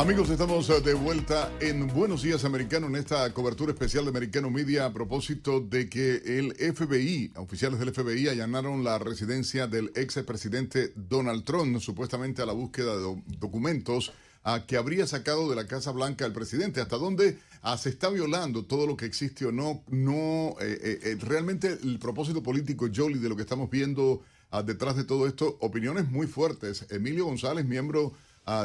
Amigos, estamos eh, de vuelta en Buenos Días Americano en esta cobertura especial de Americano Media a propósito de que el FBI, oficiales del FBI, allanaron la residencia del ex presidente Donald Trump, supuestamente a la búsqueda de documentos a que habría sacado de la Casa Blanca el presidente. ¿Hasta dónde ah, se está violando todo lo que existe o no? No, eh, eh, realmente el propósito político, Jolie, de lo que estamos viendo ah, detrás de todo esto, opiniones muy fuertes. Emilio González, miembro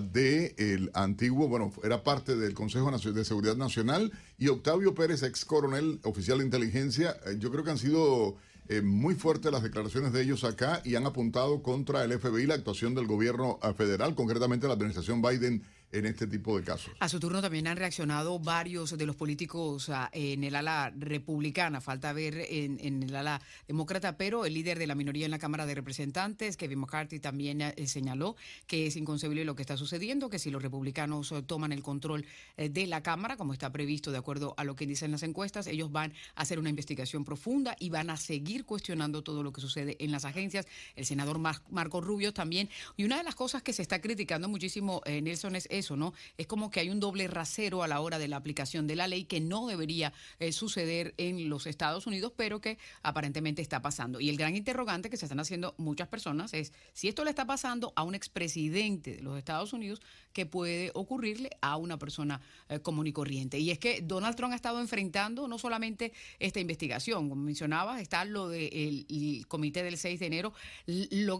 de el antiguo, bueno, era parte del Consejo de Seguridad Nacional y Octavio Pérez, ex coronel oficial de inteligencia, eh, yo creo que han sido eh, muy fuertes las declaraciones de ellos acá y han apuntado contra el FBI la actuación del gobierno eh, federal, concretamente la administración Biden en este tipo de casos. A su turno también han reaccionado varios de los políticos ah, en el ala republicana, falta ver en, el ala demócrata, pero el líder de la minoría en la Cámara de Representantes, Kevin McCarthy, también eh, señaló que es inconcebible lo que está sucediendo, que si los republicanos eh, toman el control eh, de la Cámara, como está previsto de acuerdo a lo que dicen las encuestas, ellos van a hacer una investigación profunda y van a seguir cuestionando todo lo que sucede en las agencias. El senador Marco Rubio también. Y una de las cosas que se está criticando muchísimo, Nelson, es ¿no? Es como que hay un doble rasero a la hora de la aplicación de la ley que no debería eh, suceder en los Estados Unidos, pero que aparentemente está pasando. Y el gran interrogante que se están haciendo muchas personas es si esto le está pasando a un expresidente de los Estados Unidos, que puede ocurrirle a una persona eh, común y corriente. Y es que Donald Trump ha estado enfrentando no solamente esta investigación, como mencionabas, está lo del comité del 6 de enero,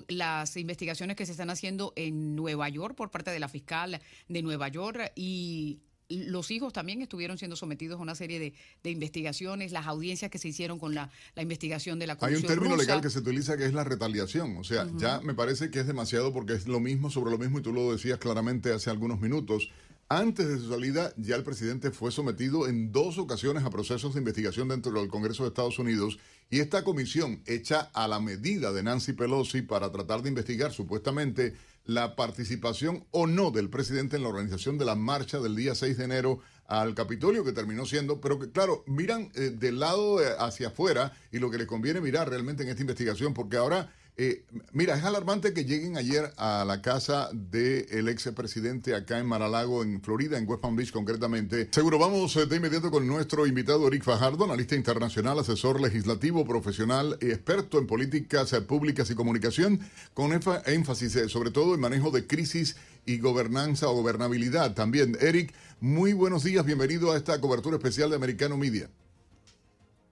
las investigaciones que se están haciendo en Nueva York por parte de la fiscal de Nueva York y los hijos también estuvieron siendo sometidos a una serie de, investigaciones, las audiencias que se hicieron con la, investigación de la Hay un término legal que se utiliza que es la retaliación. O sea, ya me parece que es demasiado porque es lo mismo sobre lo mismo y tú lo decías claramente hace algunos minutos. Antes de su salida, ya el presidente fue sometido en dos ocasiones a procesos de investigación dentro del Congreso de Estados Unidos y esta comisión, hecha a la medida de Nancy Pelosi para tratar de investigar supuestamente la participación o no del presidente en la organización de la marcha del día 6 de enero al Capitolio, que terminó siendo, pero que claro, miran eh, del lado hacia afuera y lo que les conviene mirar realmente en esta investigación, porque ahora eh, mira, es alarmante que lleguen ayer a la casa del ex presidente acá en Maralago, en Florida, en West Palm Beach concretamente. Seguro vamos eh, de inmediato con nuestro invitado Eric Fajardo, analista internacional, asesor legislativo, profesional y experto en políticas eh, públicas y comunicación, con énfasis sobre todo en manejo de crisis y gobernanza o gobernabilidad. También, Eric, muy buenos días, bienvenido a esta cobertura especial de Americano Media.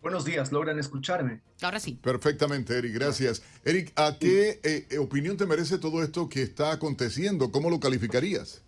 Buenos días, ¿logran escucharme? Ahora sí. Perfectamente, Eric, gracias. Eric, ¿a qué eh, eh, opinión te merece todo esto que está aconteciendo? ¿Cómo lo calificarías?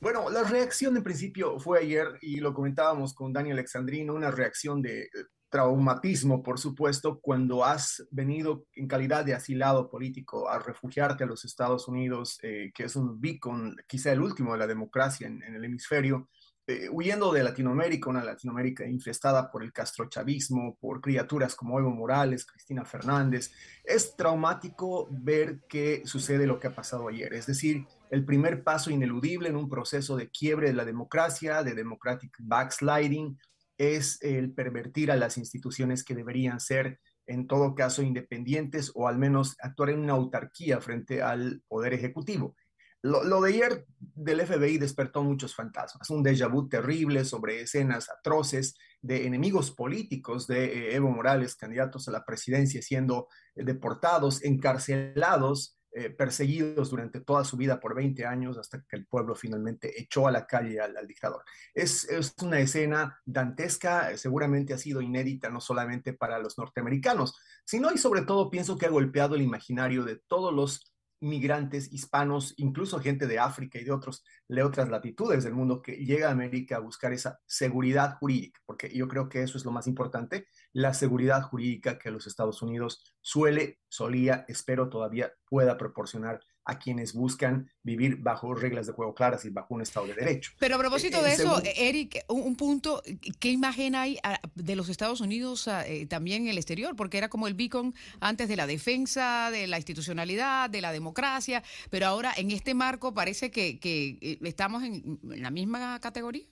Bueno, la reacción en principio fue ayer, y lo comentábamos con Daniel Alexandrino, una reacción de eh, traumatismo, por supuesto, cuando has venido en calidad de asilado político a refugiarte a los Estados Unidos, que es un beacon, quizá el último de la democracia en el hemisferio, eh, huyendo de Latinoamérica, una Latinoamérica infestada por el castrochavismo, por criaturas como Evo Morales, Cristina Fernández, es traumático ver que sucede lo que ha pasado ayer. Es decir, el primer paso ineludible en un proceso de quiebre de la democracia, de democratic backsliding, es el pervertir a las instituciones que deberían ser en todo caso independientes o al menos actuar en una autarquía frente al poder ejecutivo. Lo, de ayer del FBI despertó muchos fantasmas, un déjà vu terrible sobre escenas atroces de enemigos políticos de eh, Evo Morales, candidatos a la presidencia, siendo eh, deportados, encarcelados, eh, perseguidos durante toda su vida por 20 años hasta que el pueblo finalmente echó a la calle al, dictador. Es, es, una escena dantesca, seguramente ha sido inédita no solamente para los norteamericanos, sino y sobre todo pienso que ha golpeado el imaginario de todos los migrantes hispanos, incluso gente de África y de, otros, de otras latitudes del mundo que llega a América a buscar esa seguridad jurídica, porque yo creo que eso es lo más importante, la seguridad jurídica que los Estados Unidos suele, solía, espero todavía pueda proporcionar a quienes buscan vivir bajo reglas de juego claras y bajo un Estado de Derecho. Pero a propósito de eso, Eric, un, punto, ¿qué imagen hay ah, de los Estados Unidos ah, eh, también en el exterior? Porque era como el beacon antes de la defensa, de la institucionalidad, de la democracia, pero ahora en este marco parece que, eh, estamos en la misma categoría.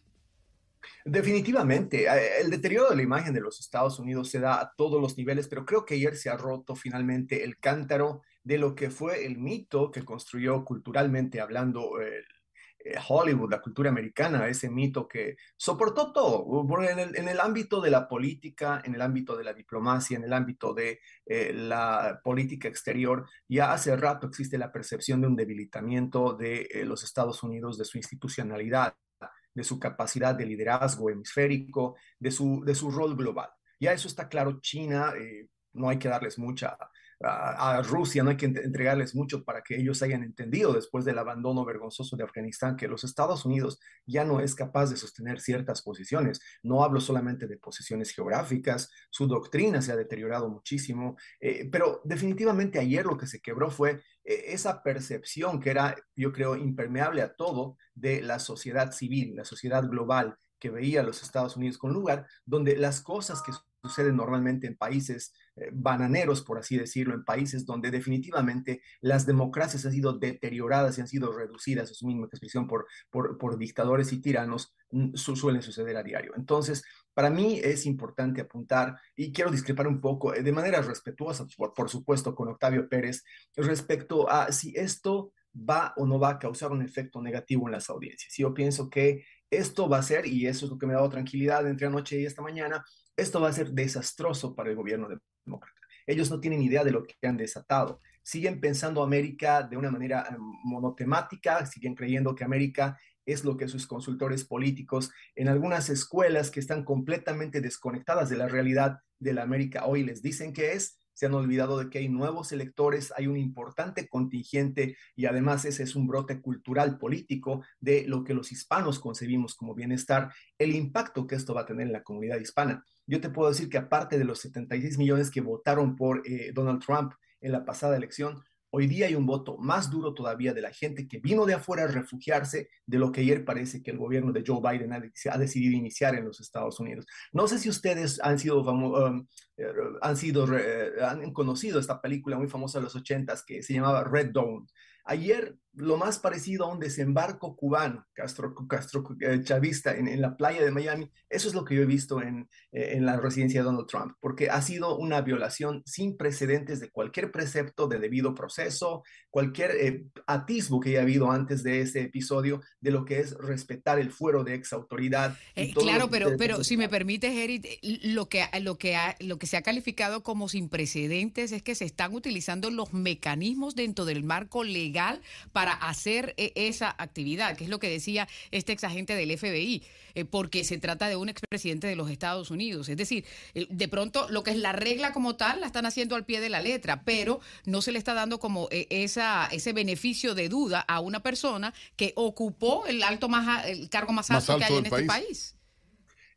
Definitivamente, eh, el deterioro de la imagen de los Estados Unidos se da a todos los niveles, pero creo que ayer se ha roto finalmente el cántaro de lo que fue el mito que construyó culturalmente hablando eh, Hollywood, la cultura americana, ese mito que soportó todo, en el, en el, ámbito de la política, en el ámbito de la diplomacia, en el ámbito de eh, la política exterior, ya hace rato existe la percepción de un debilitamiento de los Estados Unidos, de su institucionalidad de su capacidad de liderazgo hemisférico, de su, de su rol global. Ya eso está claro, China, eh, no hay que darles mucha, a, Rusia no hay que entregarles mucho para que ellos hayan entendido después del abandono vergonzoso de Afganistán que los Estados Unidos ya no es capaz de sostener ciertas posiciones. No hablo solamente de posiciones geográficas, su doctrina se ha deteriorado muchísimo, eh, pero definitivamente ayer lo que se quebró fue eh, esa percepción que era, yo creo, impermeable a todo de la sociedad civil, la sociedad global que veía a los Estados Unidos con lugar, donde las cosas que suceden normalmente en países eh, bananeros, por así decirlo, en países donde definitivamente las democracias han sido deterioradas y han sido reducidas a su misma expresión por, por, dictadores y tiranos, mm, suelen suceder a diario. Entonces, para mí es importante apuntar, y quiero discrepar un poco, eh, de manera respetuosa, por, por supuesto, con Octavio Pérez, respecto a si esto va o no va a causar un efecto negativo en las audiencias. Yo pienso que esto va a ser, y eso es lo que me ha dado tranquilidad entre anoche y esta mañana, esto va a ser desastroso para el gobierno demócrata. Ellos no tienen idea de lo que han desatado. Siguen pensando América de una manera eh, monotemática, siguen creyendo que América es lo que sus consultores políticos en algunas escuelas que están completamente desconectadas de la realidad de la América hoy les dicen que es, se han olvidado de que hay nuevos electores, hay un importante contingente y además ese es un brote cultural político de lo que los hispanos concebimos como bienestar, el impacto que esto va a tener en la comunidad hispana. Yo te puedo decir que aparte de los 76 millones que votaron por eh, Donald Trump en la pasada elección, Hoy día hay un voto más duro todavía de la gente que vino de afuera a refugiarse de lo que ayer parece que el gobierno de Joe Biden ha, decidido iniciar en los Estados Unidos. No sé si ustedes han sido, um, eh, sido han conocido esta película muy famosa de los ochentas que se llamaba Red Dawn. Ayer lo más parecido a un desembarco cubano, Castro, Castro eh, chavista en, la playa de Miami, eso es lo que yo he visto en, eh, en, la residencia de Donald Trump, porque ha sido una violación sin precedentes de cualquier precepto de debido proceso, cualquier eh, atisbo que haya habido antes de ese episodio de lo que es respetar el fuero de ex autoridad. claro, pero, pero si me permites, Eric, lo que, lo, que lo que se ha calificado como sin precedentes es que se están utilizando los mecanismos dentro del marco legal para para hacer eh, esa actividad, que es lo que decía este exagente del FBI, eh, porque se trata de un expresidente de los Estados Unidos. Es decir, eh, de pronto lo que es la regla como tal la están haciendo al pie de la letra, pero no se le está dando como esa, ese beneficio de duda a una persona que ocupó el alto más el cargo más, alto, que hay en este país.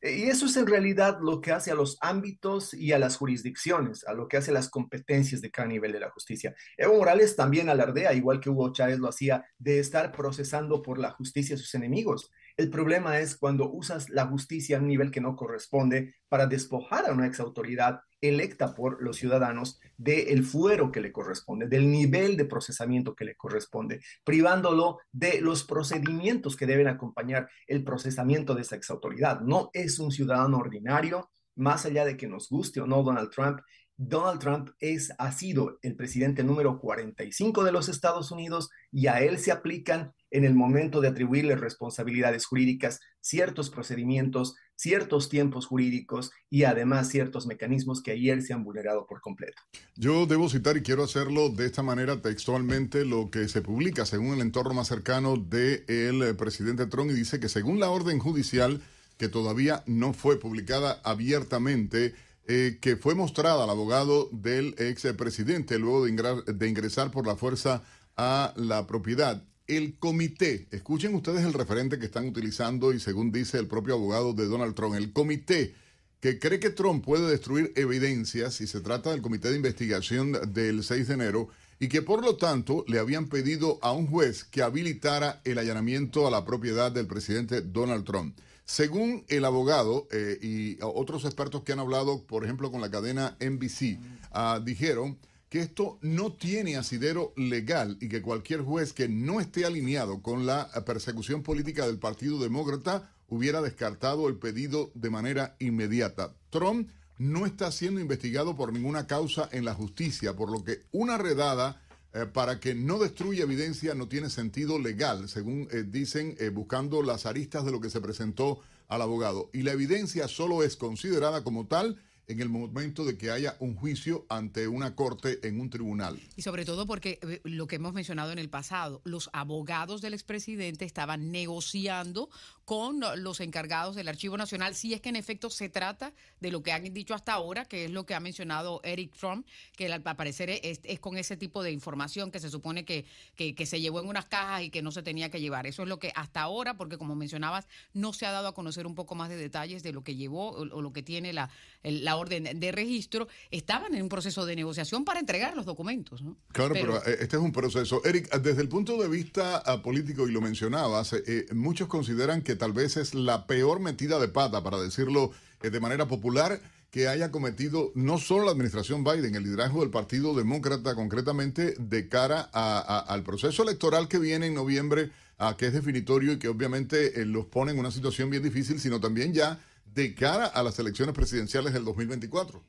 Y eso es en realidad lo que hace a los ámbitos y a las jurisdicciones, a lo que hace las competencias de cada nivel de la justicia. Evo Morales también alardea, igual que Hugo Chávez lo hacía, de estar procesando por la justicia a sus enemigos. El problema es cuando usas la justicia a un nivel que no corresponde para despojar a una ex autoridad electa por los ciudadanos del fuero que le corresponde, del nivel de procesamiento que le corresponde, privándolo de los procedimientos que deben acompañar el procesamiento de esa ex autoridad. No es un ciudadano ordinario, más allá de que nos guste o no Donald Trump, Donald Trump es, ha sido el presidente número 45 de los Estados Unidos y a él se aplican en el momento de atribuirle responsabilidades jurídicas ciertos procedimientos, ciertos tiempos jurídicos y además ciertos mecanismos que ayer se han vulnerado por completo. Yo debo citar y quiero hacerlo de esta manera textualmente lo que se publica según el entorno más cercano del eh, presidente Trump y dice que según la orden judicial que todavía no fue publicada abiertamente, eh, que fue mostrada al abogado del expresidente luego de, ingresar por la fuerza a la propiedad. El comité, escuchen ustedes el referente que están utilizando y según dice el propio abogado de Donald Trump, el comité que cree que Trump puede destruir evidencias, y se trata del comité de investigación del 6 de enero, y que por lo tanto le habían pedido a un juez que habilitara el allanamiento a la propiedad del presidente Donald Trump. Según el abogado eh, y otros expertos que han hablado, por ejemplo, con la cadena NBC, ah, dijeron que esto no tiene asidero legal y que cualquier juez que no esté alineado con la persecución política del Partido Demócrata hubiera descartado el pedido de manera inmediata. Trump no está siendo investigado por ninguna causa en la justicia, por lo que una redada eh, para que no destruya evidencia no tiene sentido legal, según eh, dicen, eh, buscando las aristas de lo que se presentó al abogado. Y la evidencia solo es considerada como tal en el momento de que haya un juicio ante una corte en un tribunal. Y sobre todo porque eh, lo que hemos mencionado en el pasado, los abogados del expresidente estaban negociando con los encargados del Archivo Nacional, si es que en efecto se trata de lo que han dicho hasta ahora, que es lo que ha mencionado Eric Trump, que al parecer es, con ese tipo de información que se supone que, que, se llevó en unas cajas y que no se tenía que llevar. Eso es lo que hasta ahora, porque como mencionabas, no se ha dado a conocer un poco más de detalles de lo que llevó o, lo que tiene la, la orden de registro, estaban en un proceso de negociación para entregar los documentos. ¿no? Claro, pero, eh, este es un proceso. Eric, desde el punto de vista ah, político, y lo mencionabas, eh, eh, muchos consideran que tal vez es la peor metida de pata, para decirlo de manera popular, que haya cometido no solo la administración Biden, el liderazgo del Partido Demócrata concretamente de cara al proceso electoral que viene en noviembre, a que es definitorio y que obviamente los pone en una situación bien difícil, sino también ya de cara a las elecciones presidenciales del 2024.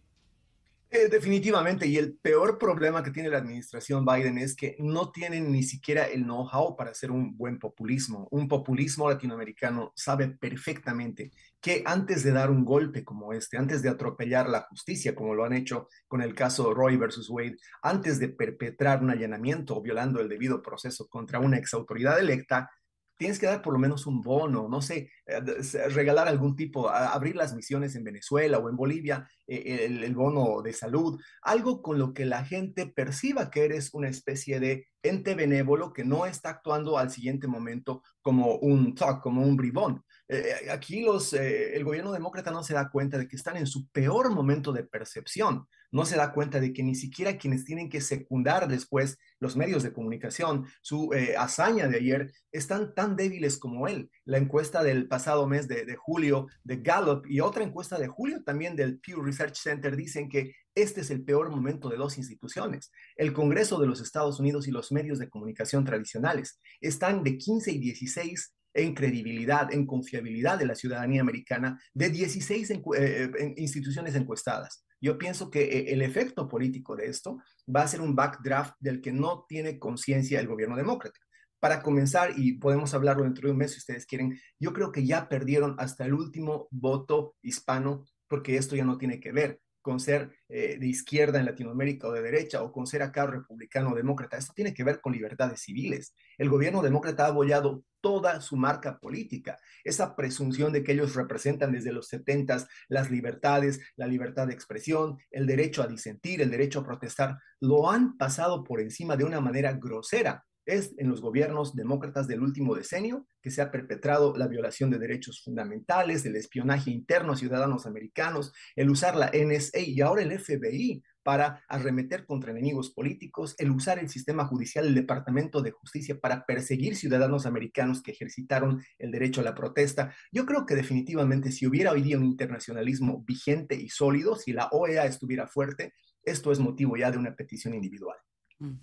Eh, definitivamente, y el peor problema que tiene la administración Biden es que no tienen ni siquiera el know-how para hacer un buen populismo. Un populismo latinoamericano sabe perfectamente que antes de dar un golpe como este, antes de atropellar la justicia, como lo han hecho con el caso Roy versus Wade, antes de perpetrar un allanamiento violando el debido proceso contra una exautoridad electa, tienes que dar por lo menos un bono, no sé, eh, regalar algún tipo, abrir las misiones en Venezuela o en Bolivia, eh, el, el, bono de salud, algo con lo que la gente perciba que eres una especie de ente benévolo que no está actuando al siguiente momento como un talk, como un bribón. Eh, aquí los, el gobierno demócrata no se da cuenta de que están en su peor momento de percepción no se da cuenta de que ni siquiera quienes tienen que secundar después los medios de comunicación, su eh, hazaña de ayer, están tan débiles como él. La encuesta del pasado mes de, julio de Gallup y otra encuesta de julio también del Pew Research Center dicen que este es el peor momento de dos instituciones. El Congreso de los Estados Unidos y los medios de comunicación tradicionales están de 15 y 16 en credibilidad, en confiabilidad de la ciudadanía americana de 16 eh, instituciones encuestadas. Yo pienso que eh, el efecto político de esto va a ser un backdraft del que no tiene conciencia el gobierno demócrata. Para comenzar, y podemos hablarlo dentro de un mes si ustedes quieren, yo creo que ya perdieron hasta el último voto hispano porque esto ya no tiene que ver con ser eh, de izquierda en Latinoamérica o de derecha o con ser acá republicano o demócrata. Esto tiene que ver con libertades civiles. El gobierno demócrata ha abollado toda su marca política. Esa presunción de que ellos representan desde los 70 las libertades, la libertad de expresión, el derecho a disentir, el derecho a protestar, lo han pasado por encima de una manera grosera es en los gobiernos demócratas del último decenio que se ha perpetrado la violación de derechos fundamentales, el espionaje interno a ciudadanos americanos, el usar la NSA y ahora el FBI para arremeter contra enemigos políticos, el usar el sistema judicial, el Departamento de Justicia para perseguir ciudadanos americanos que ejercitaron el derecho a la protesta. Yo creo que definitivamente si hubiera hoy día un internacionalismo vigente y sólido, si la OEA estuviera fuerte, esto es motivo ya de una petición individual. Mm.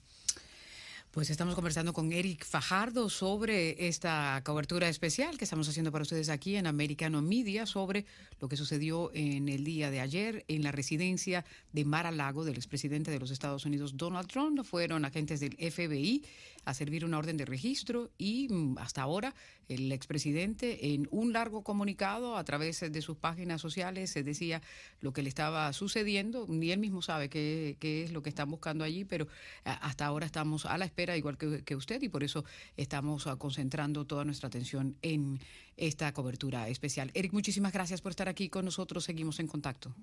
Pues estamos conversando con Eric Fajardo sobre esta cobertura especial que estamos haciendo para ustedes aquí en Americano Media sobre lo que sucedió en el día de ayer en la residencia de Mar a Lago del expresidente de los Estados Unidos, Donald Trump. Fueron agentes del FBI a servir una orden de registro y mm, hasta ahora el expresidente en un largo comunicado a través de sus páginas sociales se decía lo que le estaba sucediendo, ni él mismo sabe qué, es lo que están buscando allí, pero hasta ahora estamos a la espera igual que, que usted y por eso estamos ah, concentrando toda nuestra atención en esta cobertura especial. Eric, muchísimas gracias por estar aquí con nosotros, seguimos en contacto.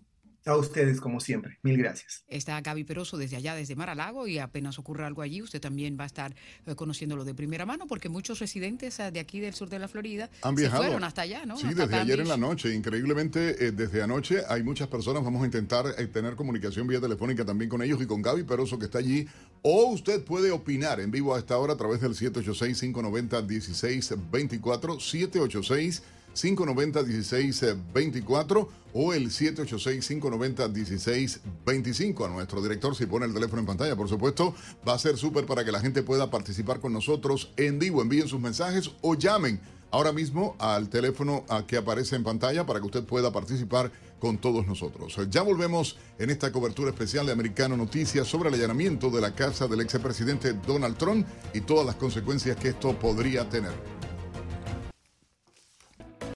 A ustedes, como siempre. Mil gracias. Está Gaby Peroso desde allá, desde Mar-a-Lago, y apenas ocurra algo allí, usted también va a estar eh, conociéndolo de primera mano, porque muchos residentes eh, de aquí del sur de la Florida Han viajado. se fueron hasta allá, ¿no? Sí, Hasta desde Palm ayer en la noche. Increíblemente, eh, desde anoche hay muchas personas. Vamos a intentar eh, tener comunicación vía telefónica también con ellos y con Gaby Peroso, que está allí. O usted puede opinar en vivo a esta hora a través del 786-590-1624. 786-590-1624 o el 786-590-1625. A nuestro director, si pone el teléfono en pantalla, por supuesto, va a ser súper para que la gente pueda participar con nosotros en vivo. Envíen sus mensajes o llamen ahora mismo al teléfono que aparece en pantalla para que usted pueda participar con todos nosotros. Ya volvemos en esta cobertura especial de Americano Noticias sobre el allanamiento de la casa del expresidente Donald Trump y todas las consecuencias que esto podría tener.